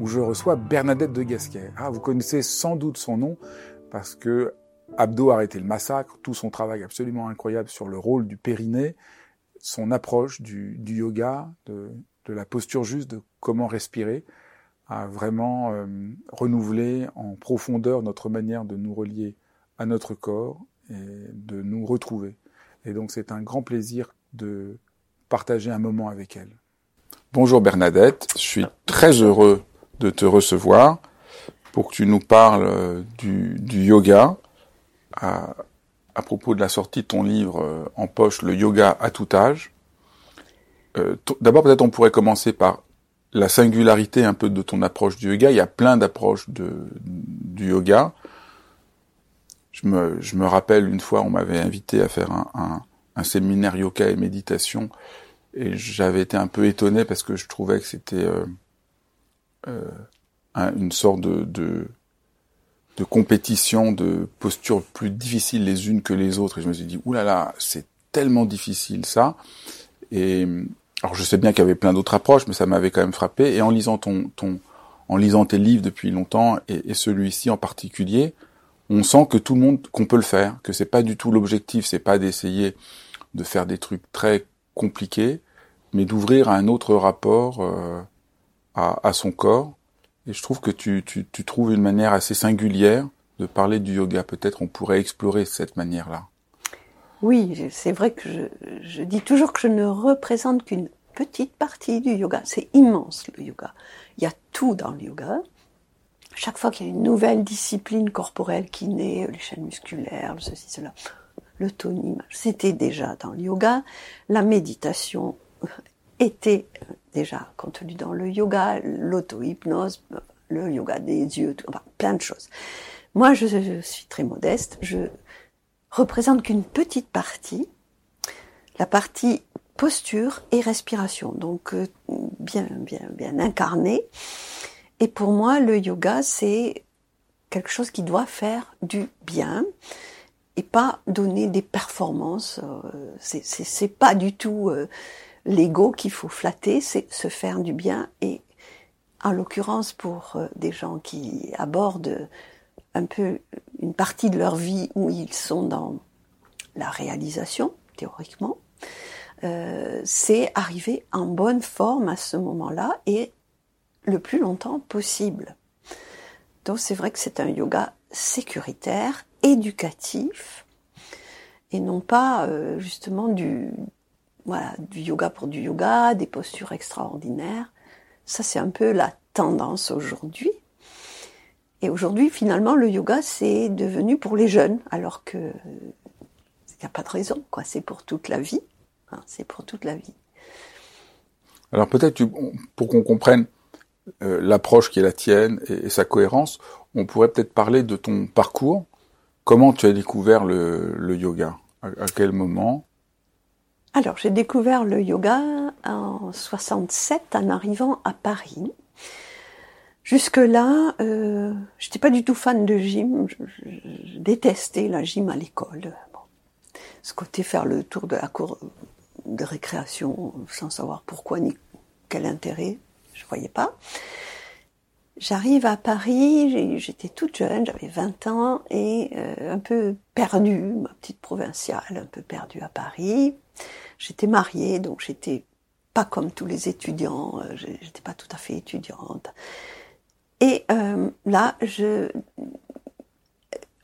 où je reçois Bernadette de Gasquet. Ah, vous connaissez sans doute son nom parce que Abdo a arrêté le massacre, tout son travail absolument incroyable sur le rôle du périnée, son approche du, du yoga, de, de, la posture juste, de comment respirer, a vraiment euh, renouvelé en profondeur notre manière de nous relier à notre corps et de nous retrouver. Et donc c'est un grand plaisir de partager un moment avec elle. Bonjour Bernadette, je suis très heureux de te recevoir pour que tu nous parles euh, du, du yoga à, à, propos de la sortie de ton livre euh, en poche, Le yoga à tout âge. Euh, D'abord, peut-être on pourrait commencer par la singularité un peu de ton approche du yoga. Il y a plein d'approches du yoga. Je me, je me rappelle une fois, on m'avait invité à faire un, un, un séminaire yoga et méditation, et j'avais été un peu étonné parce que je trouvais que c'était euh, euh, une sorte de, de, de, compétition, de postures plus difficiles les unes que les autres. Et je me suis dit, oulala, là là, c'est tellement difficile ça. Et alors je sais bien qu'il y avait plein d'autres approches, mais ça m'avait quand même frappé. Et en lisant ton, ton, en lisant tes livres depuis longtemps et, et celui-ci en particulier, on sent que tout le monde, qu'on peut le faire, que c'est pas du tout l'objectif, c'est pas d'essayer de faire des trucs très compliqués, mais d'ouvrir à un autre rapport. Euh, à, son corps. Et je trouve que tu, tu, trouves une manière assez singulière de parler du yoga. Peut-être on pourrait explorer cette manière-là. Oui, c'est vrai que je, je, dis toujours que je ne représente qu'une petite partie du yoga. C'est immense le yoga. Il y a tout dans le yoga. Chaque fois qu'il y a une nouvelle discipline corporelle qui naît, les chaînes musculaires, ceci, cela, le toning, c'était déjà dans le yoga. La méditation était déjà contenu dans le yoga, l'auto-hypnose, le yoga des yeux, enfin, plein de choses. Moi, je, suis très modeste, je représente qu'une petite partie, la partie posture et respiration, donc euh, bien, bien, bien incarné. Et pour moi, le yoga, c'est quelque chose qui doit faire du bien et pas donner des performances. Euh, c'est pas du tout euh, l'ego qu'il faut flatter, c'est se faire du bien et en l'occurrence pour euh, des gens qui abordent un peu une partie de leur vie où ils sont dans la réalisation, théoriquement, euh, c'est arriver en bonne forme à ce moment-là et le plus longtemps possible. Donc c'est vrai que c'est un yoga sécuritaire, éducatif, et non pas euh, justement du, du yoga pour du yoga, des postures extraordinaires. Ça, c'est un peu la tendance aujourd'hui. Et aujourd'hui, finalement, le yoga, c'est devenu pour les jeunes, alors que il n'y a pas de raison, quoi. C'est pour toute la vie. Hein, c'est pour toute la vie. Alors peut-être, pour qu'on comprenne euh, l'approche qui est la tienne et, sa cohérence, on pourrait peut-être parler de ton parcours. Comment tu as découvert le, yoga? À, quel moment? Alors, j'ai découvert le yoga en 67 en arrivant à Paris. Jusque-là, euh, j'étais pas du tout fan de gym. Je, détestais la gym à l'école. Ce côté faire le tour de la cour de récréation sans savoir pourquoi ni quel intérêt, je voyais pas. J'arrive à Paris, j'étais toute jeune, j'avais 20 ans et euh, un peu perdue, ma petite provinciale, un peu perdue à Paris. J'étais mariée, donc j'étais pas comme tous les étudiants, euh, j'étais pas tout à fait étudiante. Et euh, là, je,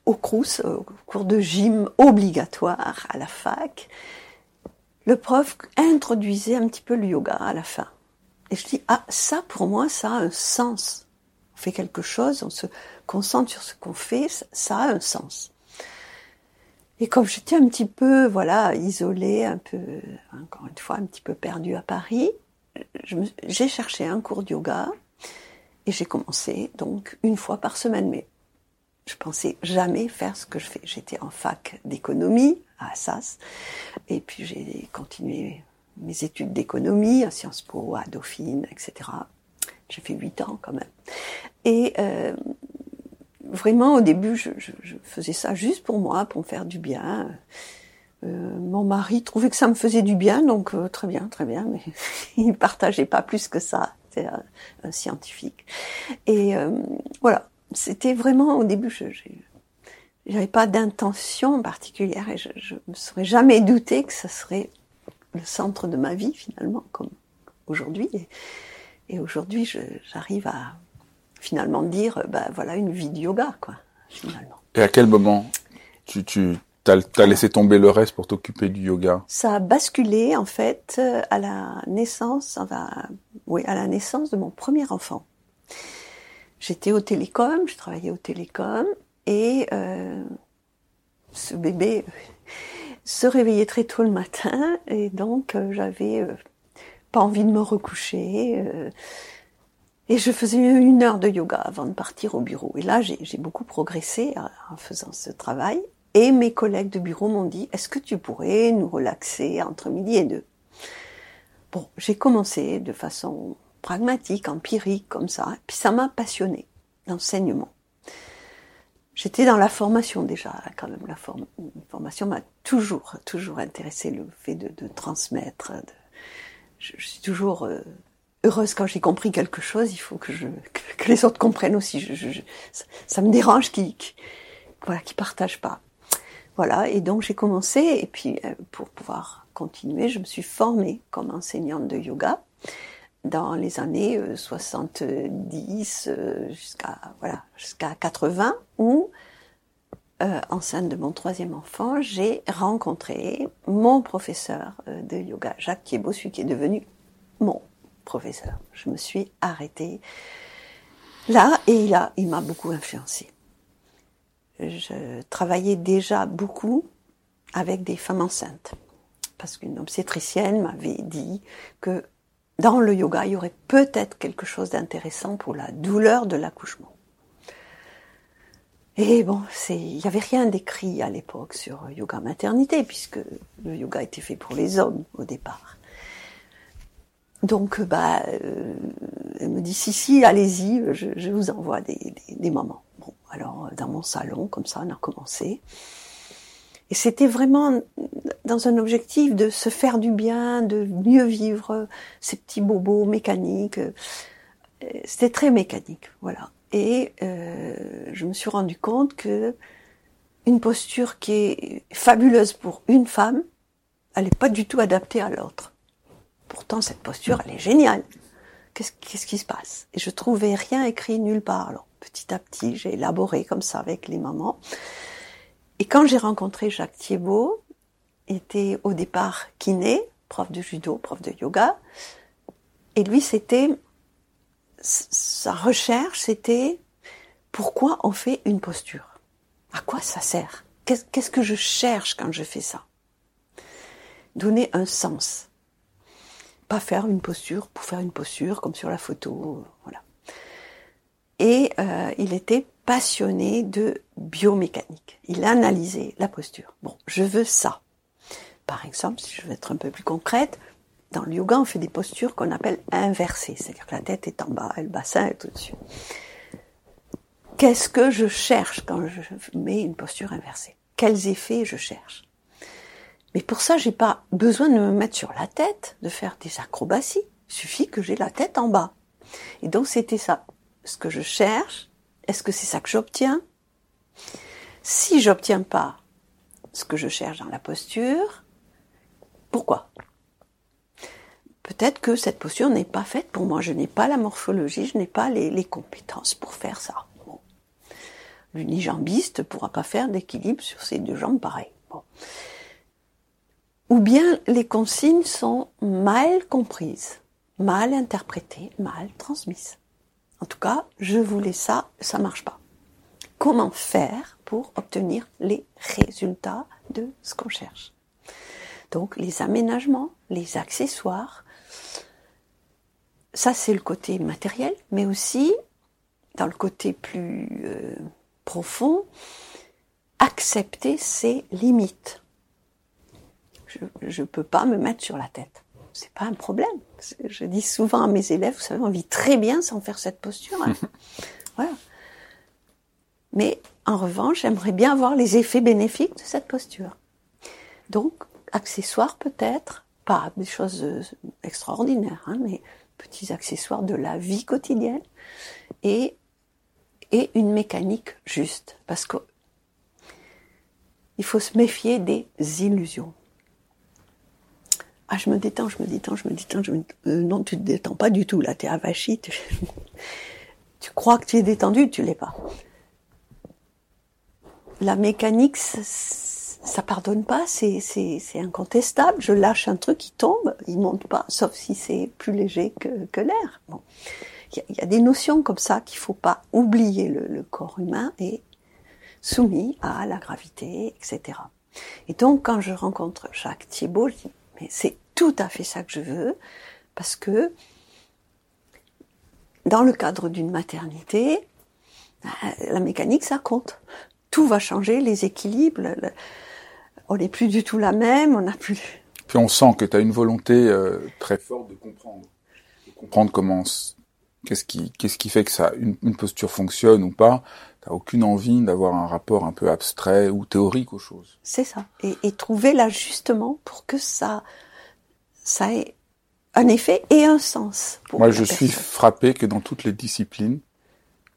au Crous, au cours de gym obligatoire à la fac, le prof introduisait un petit peu le yoga à la fin. Et je dis, ah, ça pour moi, ça a un sens. Fait quelque chose, on se concentre sur ce qu'on fait, ça a un sens. Et comme j'étais un petit peu, voilà, isolée, un peu, encore une fois, un petit peu perdue à Paris, j'ai cherché un cours de yoga et j'ai commencé donc une fois par semaine. Mais je pensais jamais faire ce que je fais. J'étais en fac d'économie à Assas et puis j'ai continué mes études d'économie à Sciences Po, à Dauphine, etc. J'ai fait huit ans quand même. Et euh, vraiment, au début, je, faisais ça juste pour moi, pour me faire du bien. Euh, mon mari trouvait que ça me faisait du bien, donc euh, très bien, très bien, mais il partageait pas plus que ça. C'est un, scientifique. Et euh, voilà, c'était vraiment, au début, je n'avais pas d'intention particulière et je ne me serais jamais douté que ça serait le centre de ma vie, finalement, comme aujourd'hui. Et aujourd'hui, j'arrive à finalement dire, ben voilà une vie de yoga, quoi, finalement. Et à quel moment tu, tu as, laissé tomber le reste pour t'occuper du yoga? Ça a basculé en fait à la naissance, enfin, oui, à la naissance de mon premier enfant. J'étais au télécom, je travaillais au télécom et euh, ce bébé se réveillait très tôt le matin et donc euh, j'avais euh, pas envie de me recoucher. Euh, et je faisais une heure de yoga avant de partir au bureau. Et là, j'ai beaucoup progressé euh, en faisant ce travail. Et mes collègues de bureau m'ont dit, est-ce que tu pourrais nous relaxer entre midi et deux? Bon, j'ai commencé de façon pragmatique, empirique, comme ça. Puis ça m'a passionné, l'enseignement. J'étais dans la formation déjà, quand même. La formation m'a toujours, toujours intéressé, le fait de, de transmettre. De... Je, suis toujours euh, heureuse quand j'ai compris quelque chose, il faut que, les autres comprennent aussi. Ça, me dérange qu'ils qui, voilà, qui partagent pas. Voilà, et donc j'ai commencé, et puis euh, pour pouvoir continuer, je me suis formée comme enseignante de yoga dans les années 70 euh, euh, jusqu'à voilà jusqu'à 80 où euh, enceinte de mon troisième enfant, j'ai rencontré mon professeur de yoga, Jacques Thiebaud, qui est devenu mon professeur. Je me suis arrêtée là et il m'a beaucoup influencé. Je travaillais déjà beaucoup avec des femmes enceintes parce qu'une obstétricienne m'avait dit que dans le yoga, il y aurait peut-être quelque chose d'intéressant pour la douleur de l'accouchement. Et bon, il n'y avait rien d'écrit à l'époque sur yoga maternité, puisque le yoga était fait pour les hommes au départ. Donc, bah, euh, elle me dit si si, allez-y, je, vous envoie des, des, moments. Bon, alors dans mon salon, comme ça, on a commencé. Et c'était vraiment dans un objectif de se faire du bien, de mieux vivre ces petits bobos mécaniques. C'était très mécanique, voilà. Et euh, je me suis rendu compte que une posture qui est fabuleuse pour une femme, elle n'est pas du tout adaptée à l'autre. Pourtant, cette posture, elle est géniale. Qu'est-ce qui se passe? Et je trouvais rien écrit nulle part. Alors, petit à petit, j'ai élaboré comme ça avec les mamans. Et quand j'ai rencontré Jacques Thiebaud, était au départ kiné, prof de judo, prof de yoga. Et lui, c'était sa recherche, c'était pourquoi on fait une posture? À quoi ça sert? Qu'est-ce que je cherche quand je fais ça? Donner un sens pas faire une posture pour faire une posture comme sur la photo, voilà. Et euh, il était passionné de biomécanique. Il analysait la posture. Bon, je veux ça. Par exemple, si je veux être un peu plus concrète, dans le yoga, on fait des postures qu'on appelle inversées, c'est-à-dire que la tête est en bas et le bassin est au-dessus. Qu'est-ce que je cherche quand je mets une posture inversée? Quels effets je cherche? Mais pour ça, j'ai pas besoin de me mettre sur la tête, de faire des acrobaties. Il suffit que j'ai la tête en bas. Et donc c'était ça. Ce que je cherche, est-ce que c'est ça que j'obtiens? Si j'obtiens pas ce que je cherche dans la posture, pourquoi? Peut-être que cette posture n'est pas faite pour moi. Je n'ai pas la morphologie, je n'ai pas les, compétences pour faire ça. L'unijambiste ne pourra pas faire d'équilibre sur ses deux jambes pareil. Ou bien les consignes sont mal comprises, mal interprétées, mal transmises. En tout cas, je voulais ça, ça marche pas. Comment faire pour obtenir les résultats de ce qu'on cherche? Donc les aménagements, les accessoires, ça c'est le côté matériel, mais aussi dans le côté plus euh, profond, accepter ses limites. Je ne peux pas me mettre sur la tête. C'est pas un problème. Je dis souvent à mes élèves, vous savez, on vit très bien sans faire cette posture. Hein. voilà. Mais en revanche, j'aimerais bien avoir les effets bénéfiques de cette posture. Donc, accessoires peut-être, pas des choses euh, extraordinaires, hein, mais petits accessoires de la vie quotidienne et, une mécanique juste. Parce que il faut se méfier des illusions. Ah, je me détends, je me détends, je me détends. Je me... Euh, non, tu te détends pas du tout. Là, tu es avachi. Tu... tu crois que tu es détendu, tu l'es pas. La mécanique, ça pardonne pas, c'est incontestable. Je lâche un truc, il tombe, il monte pas, sauf si c'est plus léger que, que l'air. Bon. Il y, y, a des notions comme ça qu'il faut pas oublier. Le, le, corps humain est soumis à la gravité, etc. Et donc, quand je rencontre Jacques Thiebaud, je dis, mais c'est tout à fait ça que je veux, parce que dans le cadre d'une maternité, la mécanique, ça compte. Tout va changer, les équilibres, on n'est plus du tout la même, on n'a plus. Puis on sent que tu as une volonté euh, très forte de comprendre, de comprendre comment, qu'est-ce qui, qu'est-ce qui fait que ça, une, une posture fonctionne ou pas. T'as aucune envie d'avoir un rapport un peu abstrait ou théorique aux choses. C'est ça. Et, et trouver l'ajustement pour que ça, ça ait un effet et un sens. Moi, je personne. suis frappé que dans toutes les disciplines,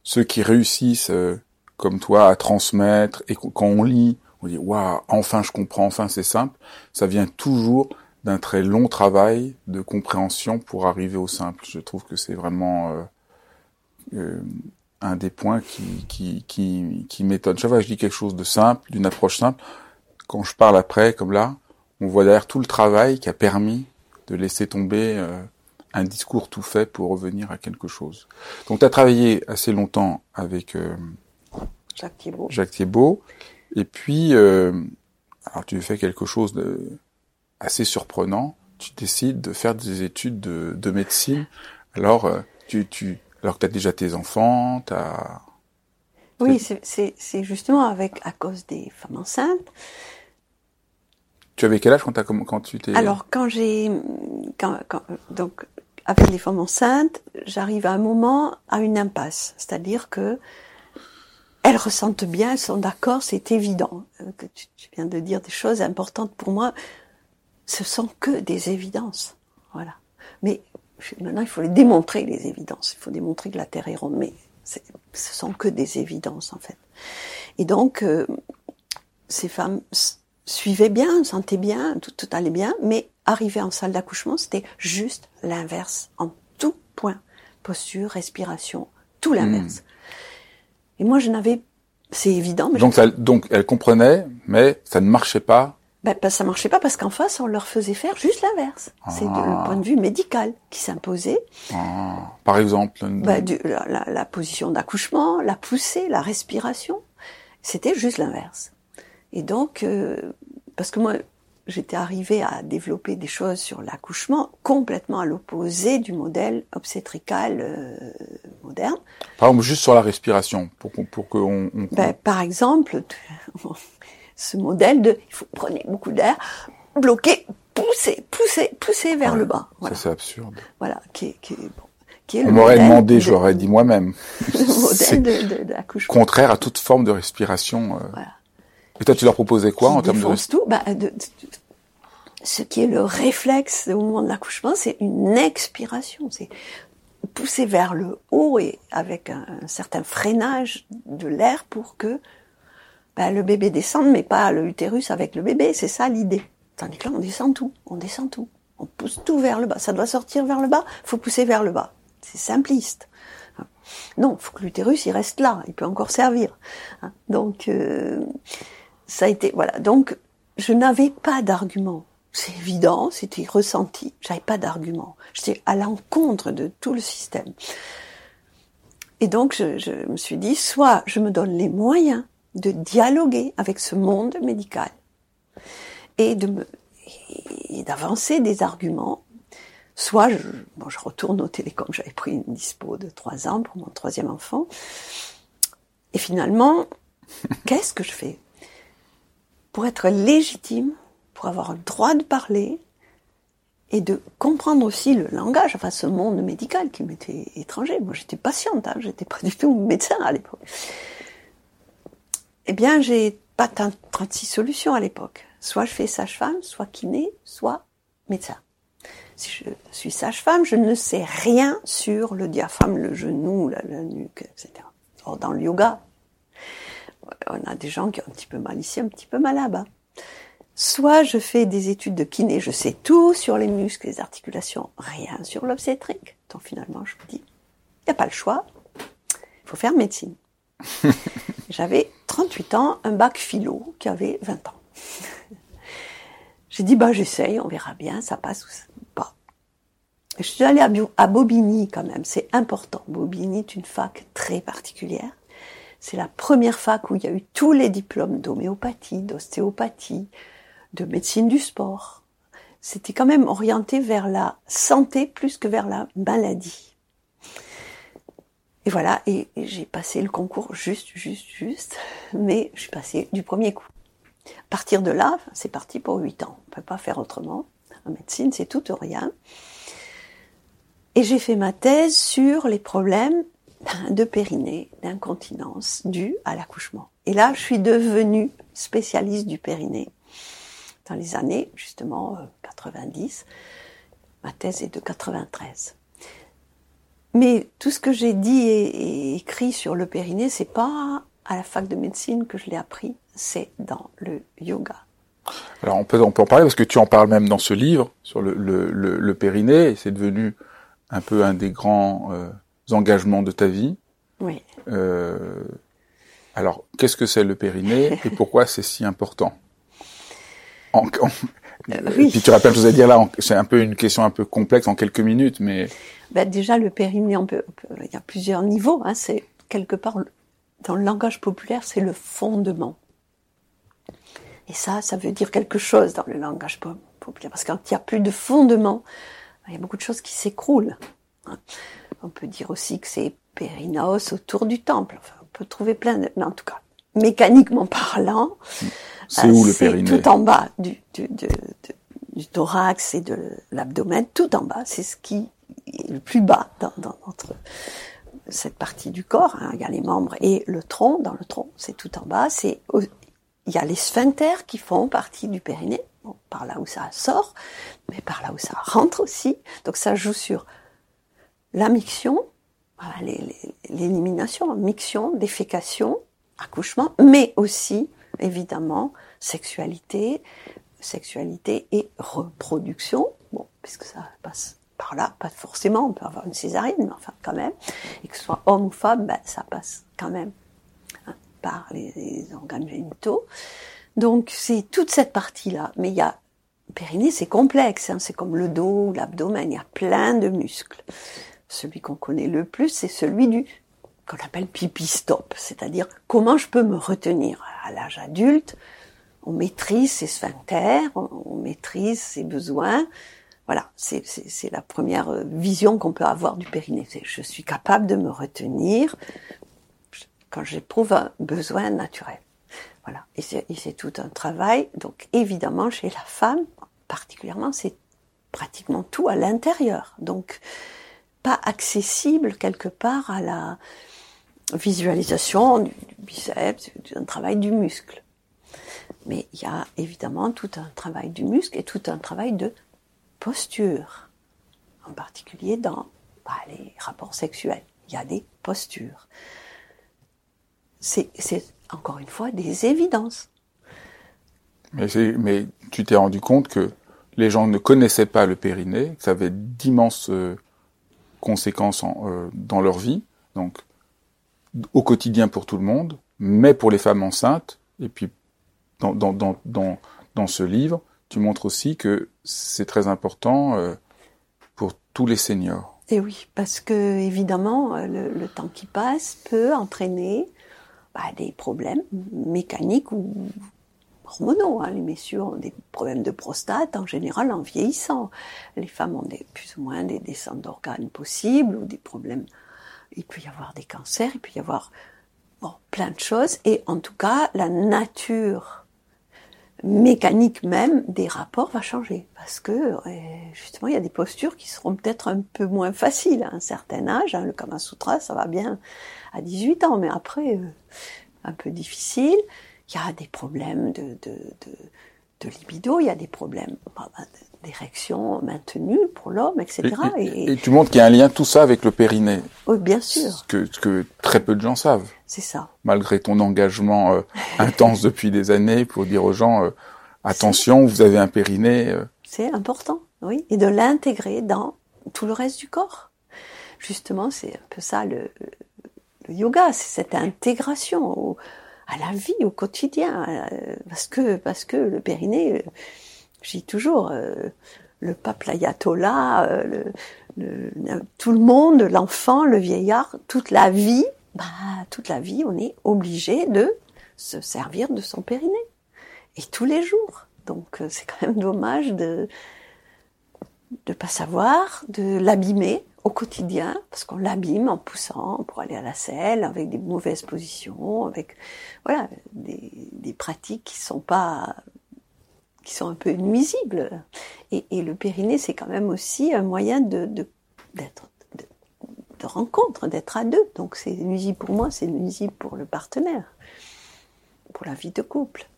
ceux qui réussissent, euh, comme toi, à transmettre, et quand on lit, on dit waouh, enfin je comprends, enfin c'est simple. Ça vient toujours d'un très long travail de compréhension pour arriver au simple. Je trouve que c'est vraiment euh, euh, un des points qui qui qui, qui m'étonne. Chaque fois que je dis quelque chose de simple, d'une approche simple, quand je parle après, comme là, on voit derrière tout le travail qui a permis de laisser tomber euh, un discours tout fait pour revenir à quelque chose. Donc tu as travaillé assez longtemps avec euh, Jacques Thiebaud. Jacques Thiebaud. Et puis, euh, alors tu fais quelque chose de assez surprenant. Tu décides de faire des études de, de médecine. Alors, euh, tu, tu, alors que tu as déjà tes enfants, tu as... Oui, c'est justement avec à cause des femmes enceintes. Tu avais quel âge quand, as, quand tu t'es... Alors, quand j'ai... Quand, quand, donc, avec les femmes enceintes, j'arrive à un moment à une impasse. C'est-à-dire que elles ressentent bien, elles sont d'accord, c'est évident. Euh, que tu, tu, viens de dire des choses importantes pour moi. Ce sont que des évidences. Voilà. Mais maintenant, il faut les démontrer, les évidences. Il faut démontrer que la Terre est ronde. Mais ce sont que des évidences, en fait. Et donc, euh, ces femmes suivaient bien, sentaient bien, tout, tout allait bien, mais arriver en salle d'accouchement, c'était juste l'inverse, en tout point. Posture, respiration, tout l'inverse. Mmh. Et moi, je n'avais, c'est évident. Mais donc, elle, donc, elle comprenait, mais ça ne marchait pas. Ben, ça marchait pas parce qu'en face, on leur faisait faire juste l'inverse. Ah. C'est le point de vue médical qui s'imposait. Ah. Par exemple ben, du, la, la, la, position d'accouchement, la poussée, la respiration, c'était juste l'inverse. Et donc, euh, parce que moi, j'étais arrivée à développer des choses sur l'accouchement complètement à l'opposé du modèle obstétrical euh, moderne. Par exemple, juste sur la respiration, pour qu'on, pour qu'on, on... ben, par exemple, ce modèle de, il faut prenez beaucoup d'air, bloquer, pousser, pousser, pousser vers ouais, le bas. Voilà. Ça c'est absurde. Voilà, qui est, qui est, bon, qui est on m'aurait demandé, de, je l'aurais dit moi-même. Le modèle de, de, de. Contraire à toute forme de respiration. Euh... Voilà. Et toi, tu leur proposais quoi en termes de tout, bah, de, de, Ce qui est le réflexe au moment de l'accouchement, c'est une expiration. C'est pousser vers le haut et avec un, un certain freinage de l'air pour que bah, le bébé descende, mais pas le utérus avec le bébé. C'est ça l'idée. Tandis que là, on descend tout. On descend tout. On pousse tout vers le bas. Ça doit sortir vers le bas. Faut pousser vers le bas. C'est simpliste. Non, il faut que l'utérus il reste là, il peut encore servir. Hein. Donc euh, ça a été voilà. Donc je n'avais pas d'argument. C'est évident, c'était ressenti. J'avais pas d'argument. J'étais à l'encontre de tout le système. Et donc je, je me suis dit, soit je me donne les moyens de dialoguer avec ce monde médical et de me et d'avancer des arguments. Soit je, bon, je retourne au télécom, j'avais pris une dispo de trois ans pour mon troisième enfant. Et finalement, qu'est-ce que je fais? Pour être légitime, pour avoir le droit de parler et de comprendre aussi le langage, enfin ce monde médical qui m'était étranger. Moi j'étais patiente, hein, j'étais pas du tout médecin à l'époque. Eh bien j'ai pas 36 solutions à l'époque. Soit je fais sage-femme, soit kiné, soit médecin. Si je suis sage-femme, je ne sais rien sur le diaphragme, le genou, la, nuque, etc. Or, dans le yoga, on a des gens qui ont un petit peu mal ici, un petit peu mal là-bas. Soit je fais des études de kiné, je sais tout sur les muscles, les articulations, rien sur l'obstétrique. Donc finalement, je me dis, il n'y a pas le choix, il faut faire médecine. J'avais 38 ans, un bac philo qui avait 20 ans. J'ai dit, bah, j'essaye, on verra bien, ça passe ou pas. je suis allée à, Bobigny quand même, c'est important. Bobigny est une fac très particulière. C'est la première fac où il y a eu tous les diplômes d'homéopathie, d'ostéopathie, de médecine du sport. C'était quand même orienté vers la santé plus que vers la maladie. Et voilà, et j'ai passé le concours juste, juste, juste, mais je suis passée du premier coup. À partir de là, c'est parti pour huit ans. On ne peut pas faire autrement. En médecine, c'est tout ou rien. Et j'ai fait ma thèse sur les problèmes de périnée, d'incontinence dus à l'accouchement. Et là, je suis devenue spécialiste du périnée dans les années, justement, 90. Euh, ma thèse est de 93. Mais tout ce que j'ai dit et, écrit sur le périnée, c'est pas à la fac de médecine que je l'ai appris, c'est dans le yoga. Alors on peut, on peut en parler parce que tu en parles même dans ce livre sur le, le, le, périnée, c'est devenu un peu un des grands euh, engagements de ta vie. Oui. Euh, alors, qu'est-ce que c'est le périnée et pourquoi c'est si important en, euh, oui. Puis tu rappelles, je vous ai dire là, c'est un peu une question un peu complexe en quelques minutes, mais. Ben déjà, le périnée, on peut, il y a plusieurs niveaux. Hein, c'est quelque part dans le langage populaire, c'est le fondement. Et ça, ça veut dire quelque chose dans le langage populaire. Parce que quand il n'y a plus de fondement, il y a beaucoup de choses qui s'écroulent. Hein. On peut dire aussi que c'est périnos autour du temple. Enfin, on peut trouver plein de... Mais en tout cas, mécaniquement parlant, c'est où le périnée Tout en bas du, du, du thorax et de l'abdomen, tout en bas. C'est ce qui est le plus bas dans, dans notre cette partie du corps, hein, il y a les membres et le tronc. Dans le tronc, c'est tout en bas. C'est il y a les sphincters qui font partie du périnée, par là où ça sort, mais par là où ça rentre aussi. Donc ça joue sur la miction, l'élimination, miction, défécation, accouchement, mais aussi évidemment sexualité, sexualité et reproduction. Bon, puisque ça passe par là, pas forcément, on peut avoir une césarienne, mais enfin quand même, et que ce soit homme ou femme, ben, ça passe quand même hein, par les, organes génitaux. Donc c'est toute cette partie-là. Mais il y a périnée, c'est complexe, hein, c'est comme le dos ou l'abdomen, il y a plein de muscles. Celui qu'on connaît le plus, c'est celui du qu'on appelle pipi stop, c'est-à-dire comment je peux me retenir à l'âge adulte. On maîtrise ses sphincters, on maîtrise ses besoins, voilà, c'est la première euh, vision qu'on peut avoir du périnée. Je suis capable de me retenir quand j'éprouve un besoin naturel. Voilà, et c'est tout un travail. Donc évidemment, chez la femme, particulièrement, c'est pratiquement tout à l'intérieur. Donc accessible quelque part à la visualisation du, biceps, d'un travail du muscle. Mais il y a évidemment tout un travail du muscle et tout un travail de posture, en particulier dans bah, les rapports sexuels. Il y a des postures. C'est encore une fois des évidences. Mais, mais tu t'es rendu compte que les gens ne connaissaient pas le périnée, que ça avait d'immenses euh, conséquences euh, dans leur vie, Donc, au quotidien pour tout le monde, mais pour les femmes enceintes. Et puis, dans, dans, dans, dans, ce livre, tu montres aussi que c'est très important euh, pour tous les seniors. Et oui, parce que évidemment, euh, le, le temps qui passe peut entraîner bah, des problèmes mécaniques ou hormonaux. Hein. Les messieurs ont des problèmes de prostate en général en vieillissant. Les femmes ont plus ou moins des descentes d'organes possibles ou des problèmes. Il peut y avoir des cancers, il peut y avoir bon, plein de choses. Et en tout cas, la nature mécanique même des rapports va changer parce que euh, justement il y a des postures qui seront peut-être un peu moins faciles à un certain âge. Hein. Le Kama Sutra ça va bien à 18 ans, mais après euh, un peu difficile. Il y a des problèmes de, de, de, de libido, il y a des problèmes bah, bah, d'érection maintenue pour l'homme, etc. Et, et, et, tu montres qu'il y a un lien tout ça avec le périnée. Oui, bien sûr. Ce que, ce que très peu de gens savent. C'est ça. Malgré ton engagement euh, intense depuis des années pour dire aux gens euh, attention, vous avez un périnée. Euh. C'est important, oui, et de l'intégrer dans tout le reste du corps. Justement, c'est un peu ça le, le yoga, c'est cette intégration au, à la vie, au quotidien, euh, parce que parce que le périnée, euh, dis toujours, euh, le pape l'ayatollah, le, le, tout le monde, l'enfant, le vieillard, toute la vie, bah toute la vie, on est obligé de se servir de son périnée et tous les jours. Donc c'est quand même dommage de de pas savoir, de l'abîmer au quotidien, parce qu'on l'abîme en poussant pour aller à la selle, avec des mauvaises positions, avec voilà des, pratiques qui sont pas qui sont un peu nuisibles. Et, le périnée, c'est quand même aussi un moyen de d'être de, rencontre, d'être à deux. Donc c'est nuisible pour moi, c'est nuisible pour le partenaire, pour la vie de couple.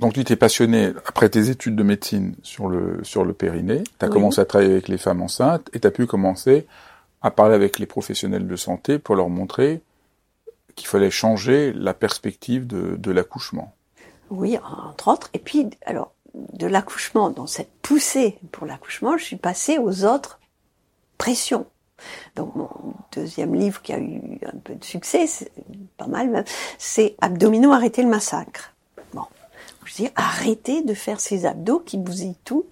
Donc tu t'es passionné après tes études de médecine sur le sur le périnée, tu as oui. commencé à travailler avec les femmes enceintes et tu as pu commencer à parler avec les professionnels de santé pour leur montrer qu'il fallait changer la perspective de, de l'accouchement. Oui, entre autres. Et puis, alors, de l'accouchement, dans cette poussée pour l'accouchement, je suis passée aux autres pressions. Donc mon deuxième livre qui a eu un peu de succès, c'est pas mal, c'est Abdominaux, arrêter le massacre. Je dis, arrêtez de faire ces abdos qui bousillent tout,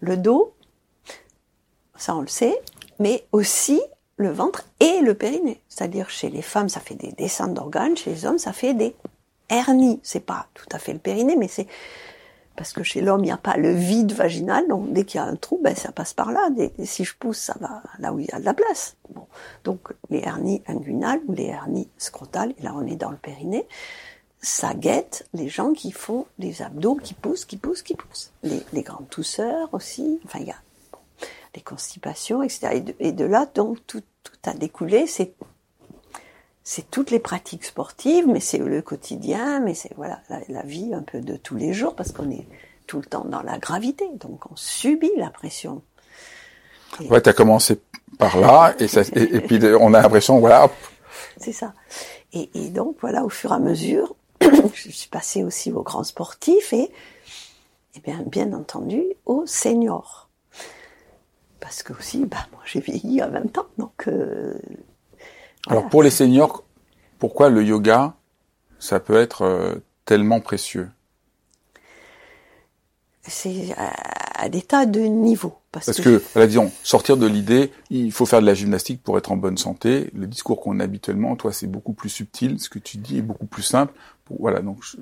le dos, ça on le sait, mais aussi le ventre et le périnée. C'est-à-dire chez les femmes, ça fait des descentes d'organes, chez les hommes, ça fait des hernies. C'est pas tout à fait le périnée, mais c'est parce que chez l'homme, il n'y a pas le vide vaginal, donc dès qu'il y a un trou, ben, ça passe par là. Si je pousse, ça va là où il y a de la place. Donc les hernies inguinales ou les hernies scrotales, et là on est dans le périnée, ça guette les gens qui font des abdos qui poussent, qui poussent, qui poussent. Les, les grandes tousseurs aussi, enfin il y a bon, les constipations, etc. Et de, et de là, donc tout, tout a découlé. C'est c'est toutes les pratiques sportives, mais c'est le quotidien, mais c'est voilà la, la, vie un peu de tous les jours parce qu'on est tout le temps dans la gravité, donc on subit la pression. Et... Ouais, t'as commencé par là et, ça, et, et puis on a l'impression voilà. C'est ça. Et, et donc voilà, au fur et à mesure, je suis passée aussi aux grands sportifs et, et bien, bien entendu aux seniors. Parce que aussi, bah, moi j'ai vieilli à 20 ans, donc. Euh, Alors pour les seniors, pourquoi le yoga, ça peut être euh, tellement précieux? C'est à, des tas de niveaux. Parce, parce que, que là, disons, sortir de l'idée, il faut faire de la gymnastique pour être en bonne santé. Le discours qu'on a habituellement, toi, c'est beaucoup plus subtil. Ce que tu dis est beaucoup plus simple. Voilà, donc. Je...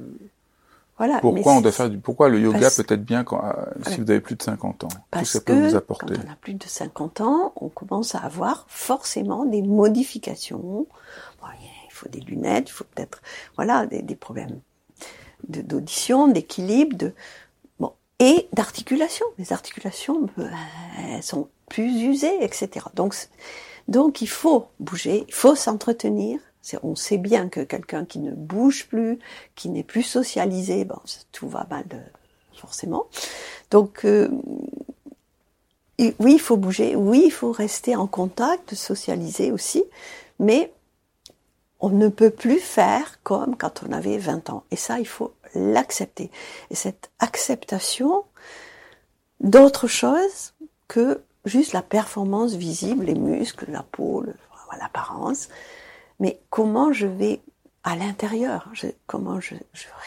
Voilà, pourquoi on doit faire du, pourquoi le yoga peut être bien quand, si vous avez plus de 50 ans? Parce Tout ça peut vous apporter. Quand on a plus de 50 ans, on commence à avoir forcément des modifications. Bon, il faut des lunettes, il faut peut-être, voilà, des, des problèmes d'audition, d'équilibre, de, et d'articulation. Les articulations, elles sont plus usées, etc. Donc, donc il faut bouger, il faut s'entretenir, on sait bien que quelqu'un qui ne bouge plus, qui n'est plus socialisé, bon, tout va mal de, forcément. Donc, euh, oui, il faut bouger, oui, il faut rester en contact, socialiser aussi, mais on ne peut plus faire comme quand on avait 20 ans. Et ça, il faut l'accepter. Et cette acceptation d'autre chose que juste la performance visible, les muscles, la peau, l'apparence, mais comment je vais à l'intérieur, comment je,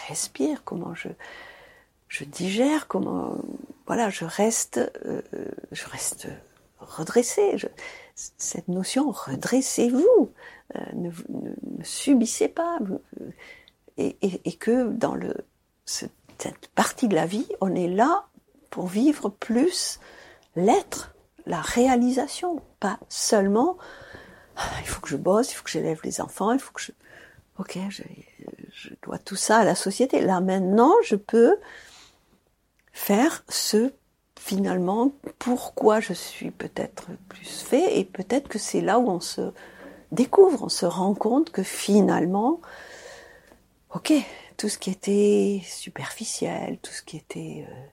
respire, comment je, digère, comment voilà, je reste, euh, je reste redressé? cette notion, redressez-vous, euh, ne, subissez pas, et, que dans cette partie de la vie, on est là pour vivre plus l'être, la réalisation, pas seulement ah, il faut que je bosse, il faut que j'élève les enfants, il faut que je ok, je, je, dois tout ça à la société. Là maintenant, je peux faire ce finalement pourquoi je suis peut-être plus fait et peut-être que c'est là où on se découvre, on se rend compte que finalement, ok, tout ce qui était superficiel, tout ce qui était euh,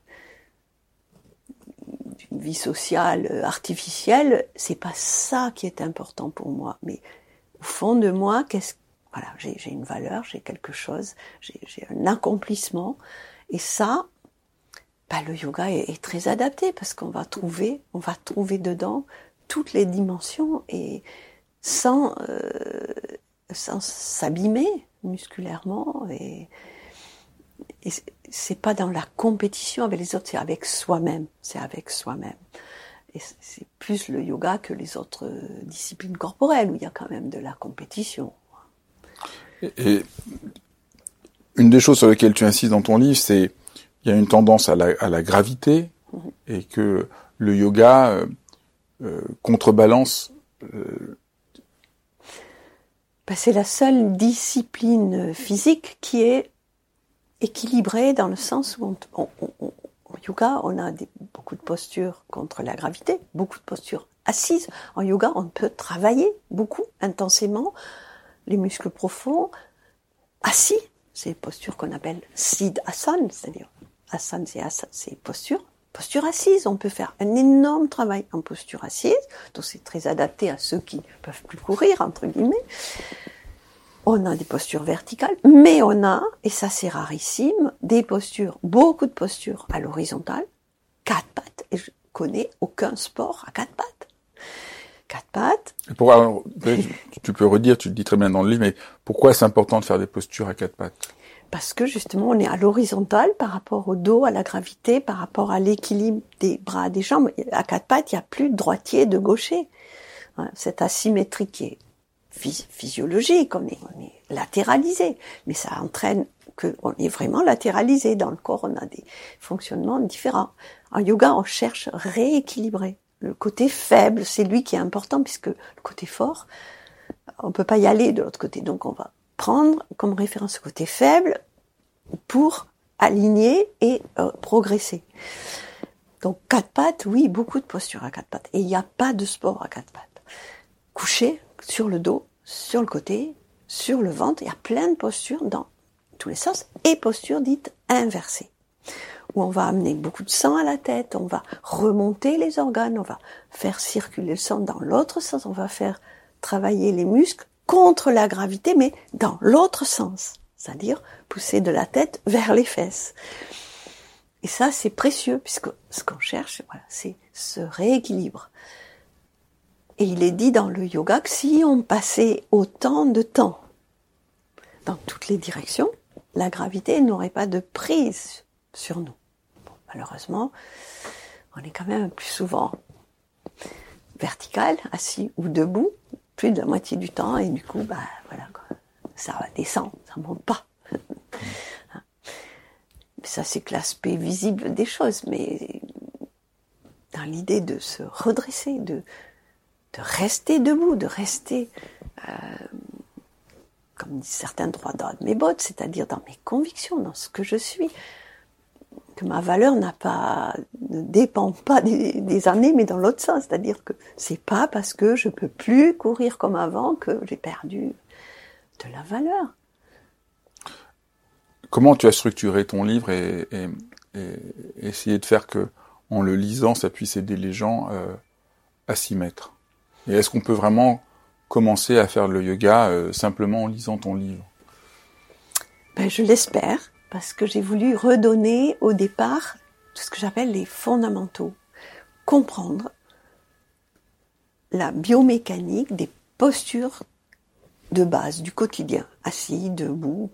une vie sociale euh, artificielle, c'est pas ça qui est important pour moi. Mais au fond de moi, qu'est-ce voilà, j'ai une valeur, j'ai quelque chose, j'ai un accomplissement, et ça, bah, le yoga est, très adapté parce qu'on va trouver, on va trouver dedans toutes les dimensions et sans euh, sans s'abîmer musculairement et, et c'est pas dans la compétition avec les autres, c'est avec soi-même, c'est avec soi-même. Et c'est plus le yoga que les autres disciplines corporelles où il y a quand même de la compétition. Et une des choses sur lesquelles tu insistes dans ton livre, c'est il y a une tendance à la, à la gravité mhm. et que le yoga euh, euh contrebalance. Euh... Ben, c'est la seule discipline physique qui est équilibrée dans le sens où on, en yoga, on a beaucoup de postures contre la gravité, beaucoup de postures assises. En yoga, on peut travailler beaucoup, intensément, les muscles profonds, assis, c'est les postures qu'on appelle Siddhasana, c'est-à-dire Asana, c'est posture. Posture assise, on peut faire un énorme travail en posture assise, donc c'est très adapté à ceux qui peuvent plus courir, entre guillemets. On a des postures verticales, mais on a, et ça c'est rarissime, des postures, beaucoup de postures à l'horizontale, quatre pattes, et je connais aucun sport à quatre pattes. Quatre pattes. tu peux redire, tu le dis très bien dans le livre, mais pourquoi c'est important de faire des postures à quatre pattes? Parce que justement, on est à l'horizontale par rapport au dos, à la gravité, par rapport à l'équilibre des bras, des jambes. À quatre pattes, il n'y a plus de droitier, de gaucher. Cette asymétrie qui est physiologique, on est, latéralisé, mais ça entraîne qu'on est vraiment latéralisé. Dans le corps, on a des fonctionnements différents. En yoga, on cherche rééquilibrer le côté faible, c'est lui qui est important puisque le côté fort, on peut pas y aller de l'autre côté. Donc on va prendre comme référence le côté faible pour aligner et euh, progresser. Donc quatre pattes, oui, beaucoup de postures à quatre pattes. Et il n'y a pas de sport à quatre pattes. Couché sur le dos, sur le côté, sur le ventre, il y a plein de postures dans tous les sens et postures dites inversées où on va amener beaucoup de sang à la tête, on va remonter les organes, on va faire circuler le sang dans l'autre sens, on va faire travailler les muscles contre la gravité, mais dans l'autre sens, c'est-à-dire pousser de la tête vers les fesses. Et ça, c'est précieux, puisque ce qu'on cherche, c'est ce rééquilibre. Et il est dit dans le yoga que si on passait autant de temps dans toutes les directions, la gravité n'aurait pas de prise sur nous malheureusement, on est quand même plus souvent vertical, assis ou debout, plus de la moitié du temps, et du coup, bah voilà, ça descend, ça monte pas. ça, c'est que l'aspect visible des choses, mais dans l'idée de se redresser, de, de rester debout, de rester, euh, comme disent certains droits dans mes bottes, c'est-à-dire dans mes convictions, dans ce que je suis que ma valeur n'a pas, ne dépend pas des, années, mais dans l'autre sens. C'est-à-dire que c'est pas parce que je peux plus courir comme avant que j'ai perdu de la valeur. Comment tu as structuré ton livre et, et, essayer de faire que, en le lisant, ça puisse aider les gens euh, à s'y mettre? Et est-ce qu'on peut vraiment commencer à faire le yoga euh, simplement en lisant ton livre? Ben, Je l'espère parce que j'ai voulu redonner au départ tout ce que j'appelle les fondamentaux, comprendre la biomécanique des postures de base du quotidien, assis, debout,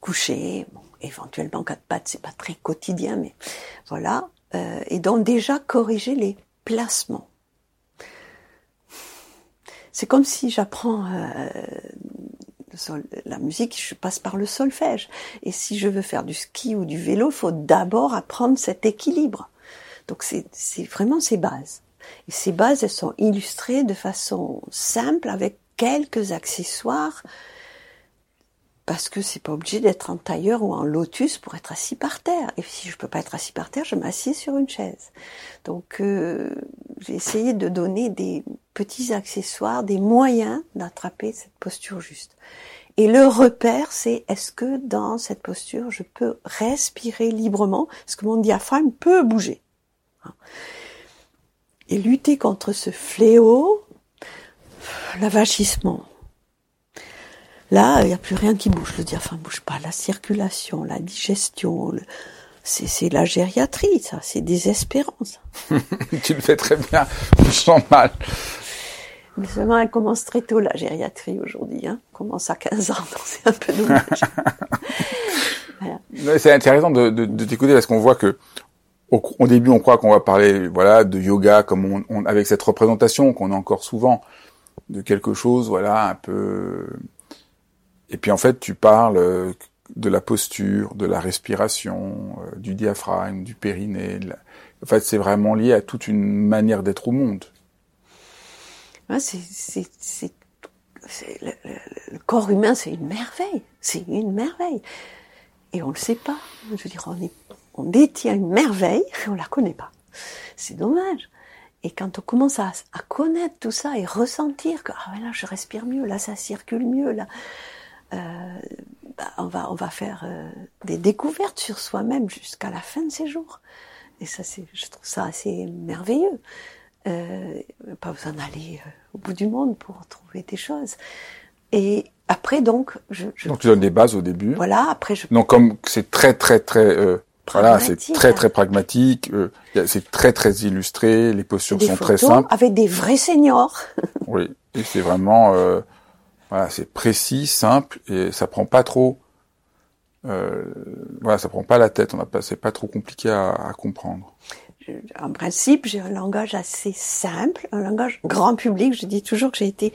couché, bon, éventuellement quatre pattes, c'est pas très quotidien, mais voilà, euh, et donc déjà corriger les placements. C'est comme si j'apprends euh, la musique, je passe par le solfège. Et si je veux faire du ski ou du vélo, faut d'abord apprendre cet équilibre. Donc c'est vraiment ces bases. Et ces bases, elles sont illustrées de façon simple avec quelques accessoires parce que c'est pas obligé d'être en tailleur ou en lotus pour être assis par terre. Et si je peux pas être assis par terre, je m'assieds sur une chaise. Donc euh, j'ai essayé de donner des petits accessoires, des moyens d'attraper cette posture juste. Et le repère, c'est est-ce que dans cette posture, je peux respirer librement? Est-ce que mon diaphragme peut bouger Et lutter contre ce fléau, l'avachissement, Là, il n'y a plus rien qui bouge. Le diaphragme ne bouge pas. La circulation, la digestion, c'est la gériatrie, ça. C'est désespérant, ça. tu le fais très bien. Je sens mal. Mais seulement, elle commence très tôt, la gériatrie, aujourd'hui. Hein. Elle commence à 15 ans, donc c'est un peu dommage. C'est intéressant de, de, t'écouter parce qu'on voit que au, début, on croit qu'on va parler, voilà, de yoga, comme on, avec cette représentation qu'on a encore souvent de quelque chose, voilà, un peu et puis en fait, tu parles euh, de la posture, de la respiration, euh, du diaphragme, du périnée. En fait, c'est vraiment lié à toute une manière d'être au monde. c'est, le, le, corps humain, c'est une merveille. C'est une merveille. Et on le sait pas. Je veux dire, on détient une merveille et on la connaît pas. C'est dommage. Et quand on commence à, à, connaître tout ça et ressentir que ah là je respire mieux, là ça circule mieux, là euh, bah, on va on va faire euh, des découvertes sur soi-même jusqu'à la fin de ses jours. Et ça, c'est, je trouve ça assez merveilleux. Euh, pas besoin d'aller au bout du monde pour trouver des choses. Et après, donc, je, je donc tu donnes des bases au début. Voilà. Après, je. Donc comme c'est très très très voilà, c'est très très pragmatique. Euh, c'est très très illustré. Les postures sont très simples. Avec des vrais seniors. oui. Et c'est vraiment voilà, c'est précis, simple et ça prend pas trop. Euh, voilà, ça prend pas la tête. On a pas, c'est pas trop compliqué à, comprendre. En principe, j'ai un langage assez simple, un langage grand public. Je dis toujours que j'ai été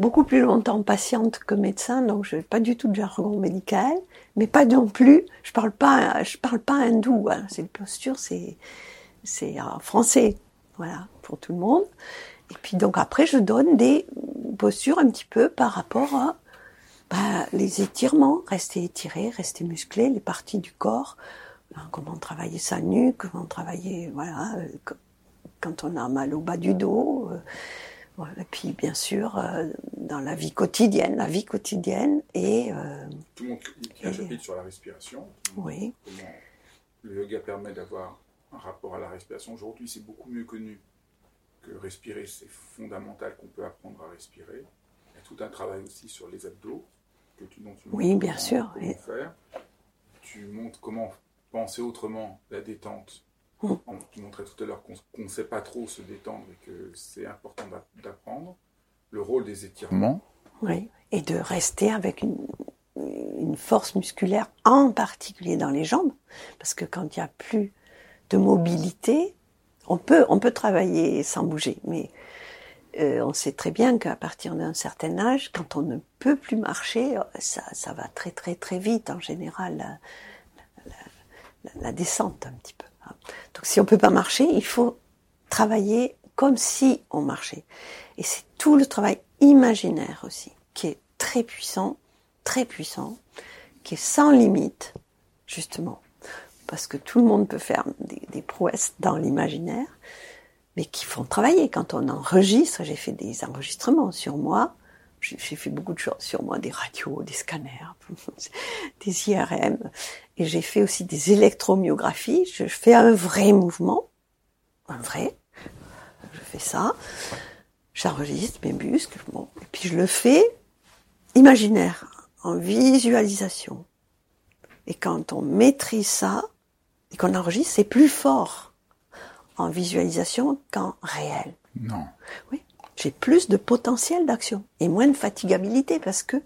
beaucoup plus longtemps patiente que médecin, donc je n'ai pas du tout de jargon médical, mais pas non plus. Je parle parle pas hindou. Hein. C'est une posture, c'est c'est en français, voilà, pour tout le monde. Et puis donc après, je donne des postures un petit peu par rapport à bah, les étirements, rester étiré, rester musclé, les parties du corps, hein, comment travailler sa nuque, comment travailler, voilà, euh, quand on a mal au bas du dos. Euh, et puis bien sûr, euh, dans la vie quotidienne, la vie quotidienne et... Tout le monde, il y a un chapitre sur la respiration. Oui. Comment le yoga permet d'avoir un rapport à la respiration. Aujourd'hui, c'est beaucoup mieux connu que respirer, c'est fondamental qu'on peut apprendre à respirer. Il y a tout un travail aussi sur les abdos que tu, dont tu Oui, bien sûr. faire. Tu montres comment penser autrement la détente. Mm. Tu montrais tout à l'heure qu'on ne sait pas trop se détendre et que c'est important d'apprendre. Le rôle des étirements. Oui, et de rester avec une, une force musculaire, en particulier dans les jambes, parce que quand il n'y a plus de mobilité, on peut, travailler sans bouger, mais euh, on sait très bien qu'à partir d'un certain âge, quand on ne peut plus marcher, ça, ça va très très très vite en général la, la, descente un petit peu. Hein. Donc si on peut pas marcher, il faut travailler comme si on marchait. Et c'est tout le travail imaginaire aussi, qui est très puissant, très puissant, qui est sans limite, justement parce que tout le monde peut faire des, prouesses dans l'imaginaire, mais qui font travailler. Quand on enregistre, j'ai fait des enregistrements sur moi, j'ai fait beaucoup de choses sur moi, des radios, des scanners, des IRM, et j'ai fait aussi des électromyographies. Je fais un vrai mouvement, un vrai, je fais ça, j'enregistre mes muscles, bon, et puis je le fais imaginaire, en visualisation. Et quand on maîtrise ça, et qu'on enregistre, c'est plus fort en visualisation qu'en réel. Non. Oui. j'ai plus de potentiel d'action et moins de fatigabilité parce que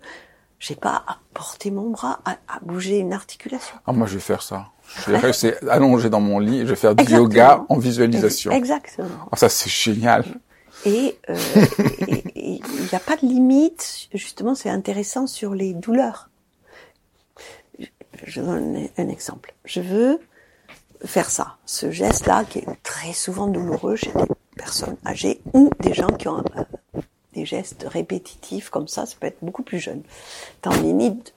j'ai pas à porter mon bras, à, à bouger une articulation. Ah, moi, je vais faire ça. Je vais rester allongé dans mon lit je vais faire du Exactement. yoga en visualisation. Exactement. Ah, ça, c'est génial. Et euh, il n'y a pas de limite. Justement, c'est intéressant sur les douleurs. Je donne un exemple. Je veux faire ça, ce geste-là qui est très souvent douloureux chez des personnes âgées ou des gens qui ont euh, des gestes répétitifs comme ça. Ça peut être beaucoup plus jeune. Tendinite,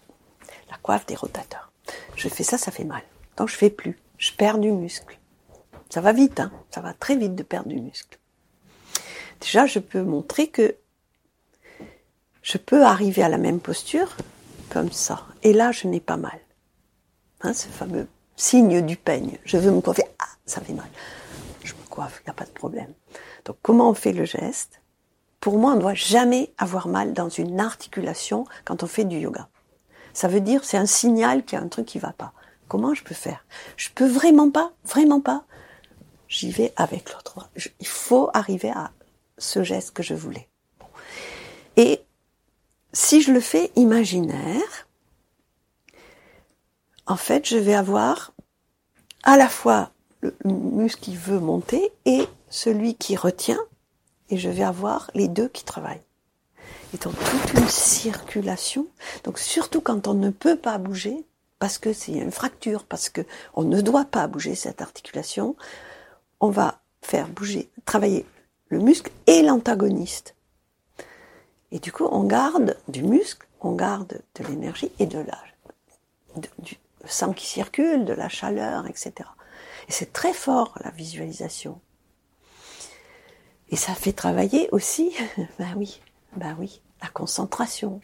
la coiffe des rotateurs. Je fais ça, ça fait mal. Donc je fais plus. Je perds du muscle. Ça va vite, hein. Ça va très vite de perdre du muscle. Déjà, je peux montrer que je peux arriver à la même posture comme ça. Et là, je n'ai pas mal. Hein, ce fameux signe du peigne. Je veux me coiffer. Ah, ça fait mal. Je me coiffe, il n'y a pas de problème. Donc, comment on fait le geste? Pour moi, on ne doit jamais avoir mal dans une articulation quand on fait du yoga. Ça veut dire, c'est un signal qu'il y a un truc qui va pas. Comment je peux faire? Je peux vraiment pas, vraiment pas. J'y vais avec l'autre. Il faut arriver à ce geste que je voulais. Et si je le fais imaginaire, en fait, je vais avoir à la fois le muscle qui veut monter et celui qui retient, et je vais avoir les deux qui travaillent. Et donc toute une circulation. Donc surtout quand on ne peut pas bouger, parce que c'est une fracture, parce que on ne doit pas bouger cette articulation, on va faire bouger, travailler le muscle et l'antagoniste. Et du coup, on garde du muscle, on garde de l'énergie et de la, de- du sang qui circule, de la chaleur, etc. Et c'est très fort, la visualisation. Et ça fait travailler aussi, ben oui, ben oui, la concentration.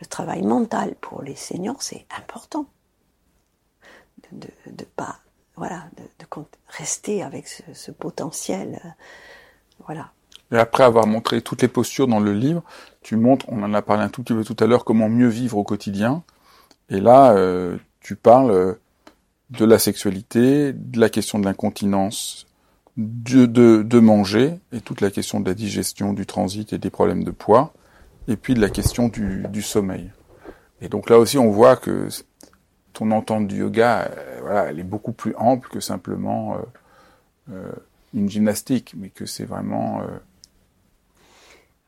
Le travail mental pour les seniors, c'est important. De, de, pas, voilà, de, rester avec ce, ce potentiel, euh, voilà. Et après avoir montré toutes les postures dans le livre, tu montres, on en a parlé un tout petit peu tout à l'heure, comment mieux vivre au quotidien. Et là, euh, tu parles euh, de la sexualité, de la question de l'incontinence, de, de, manger, et toute la question de la digestion, du transit et des problèmes de poids, et puis de la question du, du sommeil. Et donc là aussi, on voit que ton entente du yoga, euh, voilà, elle est beaucoup plus ample que simplement euh, une gymnastique, mais que c'est vraiment...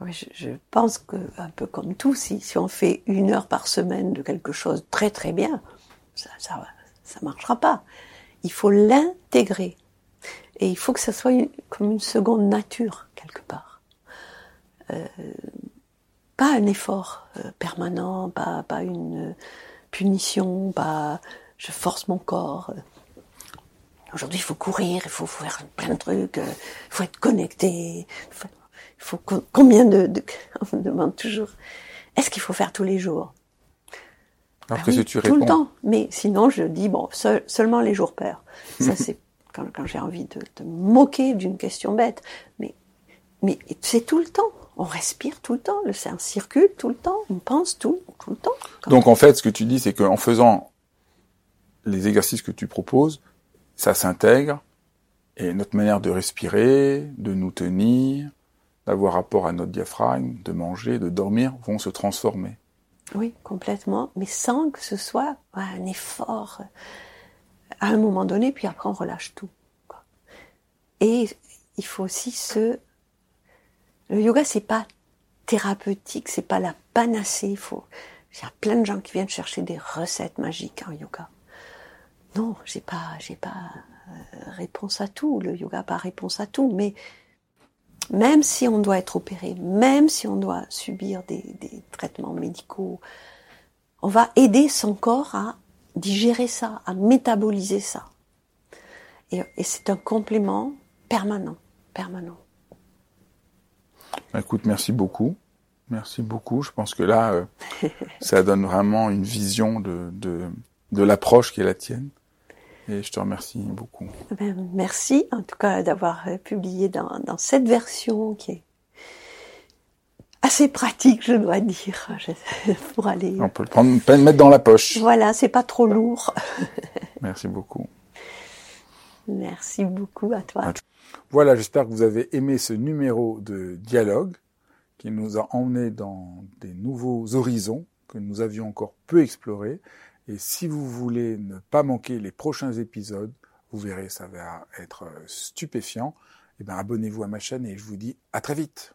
je pense que, un peu comme tout, si, si on fait une heure par semaine de quelque chose très très bien, ça ça, marchera pas. Il faut l'intégrer. Et il faut que ça soit comme une seconde nature, quelque part. Euh, pas un effort euh, permanent, pas, pas une euh, punition, pas je force mon corps. Aujourd'hui, il faut courir, il faut faire plein de trucs, il faut être connecté. combien de, de- on me demande toujours est-ce qu'il faut faire tous les jours? Alors Ah oui, que tu tout réponds le temps. Mais sinon je dis bon seul- seulement les jours pairs. Ça c'est quand, quand j'ai envie de, de moquer d'une question bête. Mais mais c'est tout le temps. On respire tout le temps. Le sein circule tout le temps. On pense tout tout le temps Donc en fait, ce que tu dis, c'est qu'en faisant les exercices que tu proposes, ça s'intègre. Et notre manière de respirer, de nous tenir, d'avoir rapport à notre diaphragme, de manger, de dormir, vont se transformer. Oui, complètement, mais sans que ce soit un effort à un moment donné, puis après on relâche tout. Et il faut aussi se... Le yoga, c'est pas thérapeutique, c'est pas la panacée. Il. Il y a plein de gens qui viennent chercher des recettes magiques en yoga. Non, j'ai pas, j'ai pas euh, réponse à tout. Le yoga pas réponse à tout, mais même si on doit être opéré, même si on doit subir des, des traitements médicaux, on va aider son corps à digérer ça, à métaboliser ça. Et, et c'est un complément permanent, permanent. Écoute, merci beaucoup. Merci beaucoup. Je pense que là, euh, ça donne vraiment une vision de, de, de l'approche qui est la tienne. Et je te remercie beaucoup. Ben, merci en tout cas d'avoir euh, publié dans, dans cette version qui est assez pratique, je dois dire, pour aller. On peut le prendre, le mettre dans la poche. Voilà, c'est pas trop lourd. Merci beaucoup. Merci beaucoup à toi. Voilà, j'espère que vous avez aimé ce numéro de dialogue qui nous a emmenés dans des nouveaux horizons que nous avions encore peu explorés. Et si vous voulez ne pas manquer les prochains épisodes, vous verrez, ça va être stupéfiant. Eh bien, abonnez-vous à ma chaîne et je vous dis à très vite.